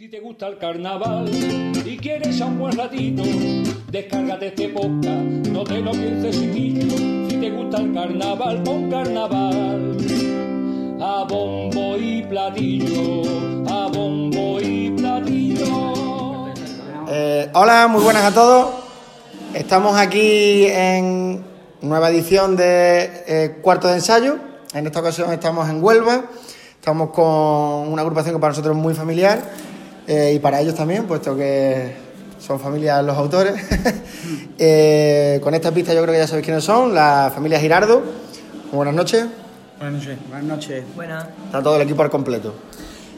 Si te gusta el carnaval y quieres a un buen ratito, descárgate este podcast, no te lo pienses chiquillo. Si te gusta el carnaval, pon carnaval. A bombo y platillo, a bombo y platillo. Eh, hola, muy buenas a todos. Estamos aquí en nueva edición de eh, Cuarto de Ensayo. En esta ocasión estamos en Huelva. Estamos con una agrupación que para nosotros es muy familiar eh, y para ellos también, puesto que son familias los autores. Eh, con esta pista yo creo que ya sabéis quiénes son, la familia Girardo. Buenas noches. Buenas noches. Buenas noches. Buenas. Está todo el equipo al completo.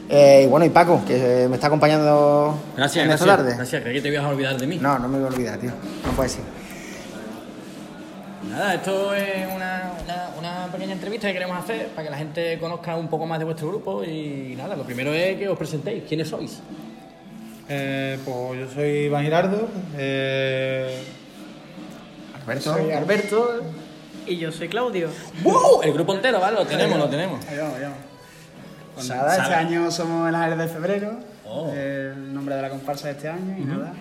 Eh, y bueno, y Paco, que me está acompañando Gracias, en esta gracias. tarde. Gracias, creí que te ibas a olvidar de mí. No, no me voy a olvidar, tío. No puede ser. Nada, esto es una, una- una pequeña entrevista que queremos hacer para que la gente conozca un poco más de vuestro grupo y nada, lo primero es que os presentéis. ¿Quiénes sois? Eh, pues yo soy Iván Girardo. eh, Alberto. Soy Alberto y yo soy Claudio. ¡Wow! El grupo entero, ¿vale? Lo tenemos, lo tenemos. ahí vamos, ahí vamos. Pues nada, este año somos el Ángeles de Febrero. Oh. El nombre de la comparsa de este año y nada.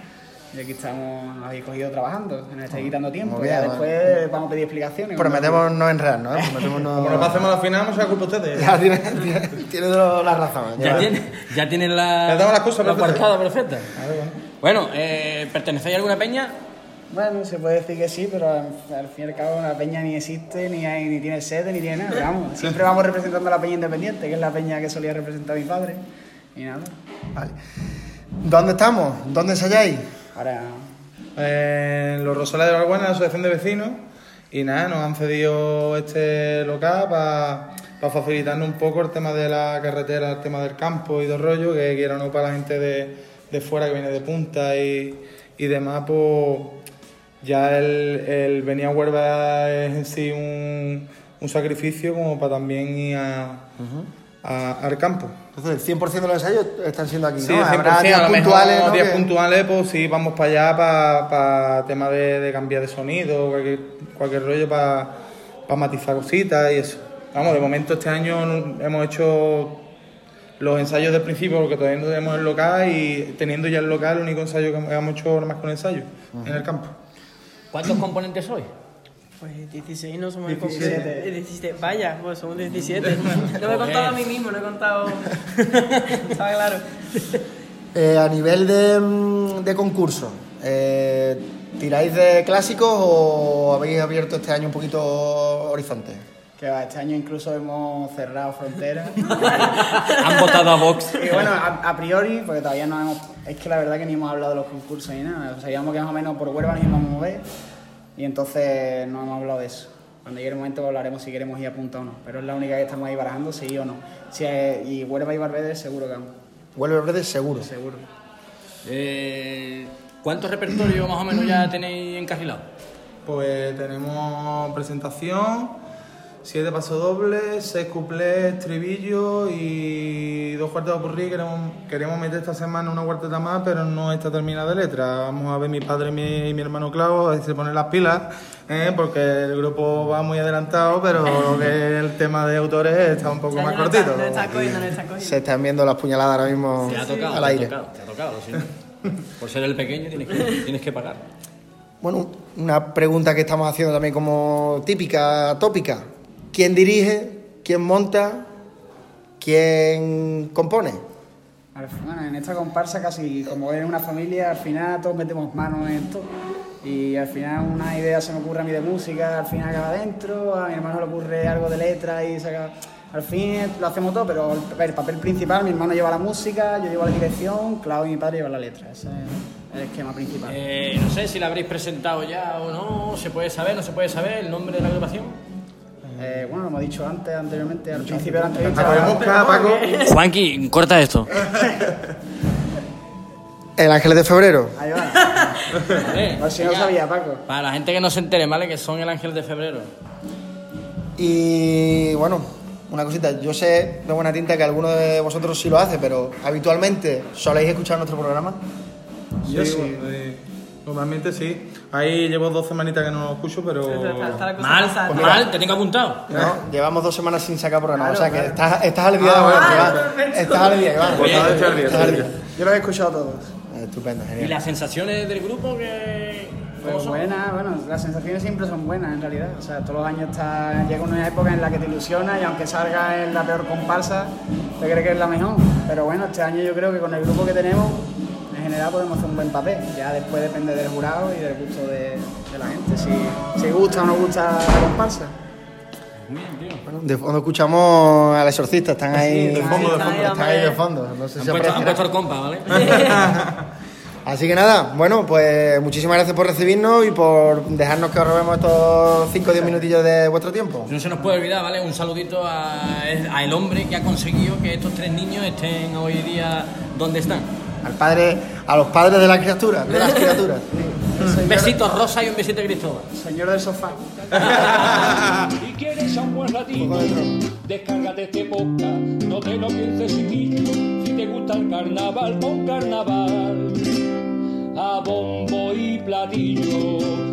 Y aquí estamos, nos habéis cogido trabajando, nos estáis quitando tiempo. Ya después vamos a pedir explicaciones. Prometemos no enredarnos, ¿eh? Prometemos no... Como nos pasemos a la final, no se la culpa a ustedes. Ya tiene, tiene, tiene la razón. Ya tienes ya tienes la, Ya tengo las cosas la perfectas. aparcada perfecta. A ver, bueno. Eh, ¿pertenecéis a alguna peña? Bueno, se puede decir que sí, pero al, fin y al cabo la peña ni existe, ni, hay, ni tiene sede, ni tiene nada. Vamos, siempre vamos representando a la peña independiente, que es la peña que solía representar a mi padre. Y nada. Vale. ¿Dónde estamos? ¿Dónde ensayáis? Ahora, en los Rosales de Valbuena, la asociación de vecinos, y nada, nos han cedido este local para facilitarnos un poco el tema de la carretera, el tema del campo y del rollo, que quiera o no para la gente de, de fuera que viene de punta y, y demás, pues ya el, el venir a Huelva es en sí un, un sacrificio como para también ir a- a- al campo. Entonces, el 100% de los ensayos están siendo aquí, Sí, ¿no? 100%, Habrá días a lo mejor puntuales, ¿no? días que- puntuales, pues sí, vamos para allá para pa tema de, de cambiar de sonido, cualquier, cualquier rollo para matizar cositas y eso. Vamos, de momento este año hemos hecho los ensayos del principio porque todavía no tenemos el local y teniendo ya el local, el único ensayo que hemos hecho nada más con ensayo en el campo. ¿Cuántos componentes sois? Pues 16 no somos 17. el 17. Vaya, pues somos 17. No me he contado a mí mismo, no he contado. Estaba claro. Eh, a nivel de, mm, de concurso, eh, ¿tiráis de clásicos o habéis abierto este año un poquito horizonte? que va, este año incluso hemos cerrado fronteras. Han votado a Vox. y bueno, a, a priori, porque todavía no hemos. Es que la verdad que ni hemos hablado de los concursos ni nada. Sabíamos que más o menos por Huelva nos íbamos a mover y entonces no hemos hablado de eso. Cuando llegue el momento hablaremos si queremos ir a punta o no. Pero es la única que estamos ahí barajando, sí o no. Si es- y Huelva y Barbede seguro que vamos. Vuelve verde seguro. Seguro. Eh, ¿Cuántos repertorios más o menos ya tenéis encarrilados? Pues tenemos presentación, siete pasodobles, seis cuplés, estribillo y dos cuartetas por Queremos, queremos meter esta semana una cuarteta más, pero no está terminada de letra. Vamos a ver mi padre y mi, y mi hermano Clau, a ver si se ponen las pilas, ¿eh? porque el grupo va muy adelantado, pero lo que es el tema de autores está un poco más No cortito. No está cogiendo, no está. Se están viendo las puñaladas ahora mismo Te ha tocado, al te ha aire. tocado, te ha tocado, siento. Por ser el pequeño tienes que, tienes que pagar. Bueno, una pregunta que estamos haciendo también como típica, tópica. ¿Quién dirige? ¿Quién monta? ¿Quién compone? Bueno, en esta comparsa casi como es una familia, al final todos metemos manos en esto. Y al final una idea se me ocurre a mí de música, al final acaba dentro, a mi hermano le ocurre algo de letra y saca... Al fin lo hacemos todo, pero el, el papel principal, mi hermano lleva la música, yo llevo la dirección, Clau y mi padre llevan la letra. Ese es el esquema principal. Eh, no sé si la habréis presentado ya o no, se puede saber, no se puede saber el nombre de la agrupación. Eh, bueno, lo hemos dicho antes, anteriormente, al principio de la entrevista. Paco. Juanqui, corta esto. El Ángeles de Febrero. Ahí va. Eh, Por si no sabía, Paco. Para la gente que no se entere, ¿vale? Que son el ángel de febrero. Y bueno, una cosita. Yo sé de buena tinta que alguno de vosotros sí lo hace, pero habitualmente soléis escuchar nuestro programa. Sí, Yo sí. bueno, sí. Normalmente sí. Ahí llevo dos semanitas que no lo escucho, pero... Está- está la cosa Mal, mal, te tengo apuntado. ¿no? Llevamos dos semanas sin sacar programa, Claro, o sea que claro. estás, estás al día de hoy, Ah, Iván. perfecto. Estás al día, Iván. Pues. Yo lo he escuchado todos. Estupendo, ¿Y genial. las sensaciones del grupo que ¿Cómo Pues son? buenas, bueno, las sensaciones siempre son buenas en realidad. O sea, todos los años está, llega una época en la que te ilusiona y aunque salga en la peor comparsa, te crees que es la mejor. Pero bueno, este año yo creo que con el grupo que tenemos, en general podemos hacer un buen papel. Ya después depende del jurado y del gusto de, de la gente, si, si gusta o no gusta la comparsa. Bueno, de fondo escuchamos al exorcista, están ahí. de fondo, de fondo. Están ahí de fondo. No sé Han si puesto, han puesto el compa, ¿vale? Así que nada, bueno, pues muchísimas gracias por recibirnos y por dejarnos que os robemos estos 5 o 10 minutillos de vuestro tiempo. No se nos puede olvidar, ¿vale? Un saludito a, a el hombre que ha conseguido que estos tres niños estén hoy día donde están. Al padre, a los padres de las criaturas, de las criaturas. Un besito rosa y un besito Cristóbal. Señor del sofá. y quieres a un buen ratito, descárgate este podcast, no te lo pienses chiquillo, si te gusta el carnaval, pon carnaval, a bombo y platillo,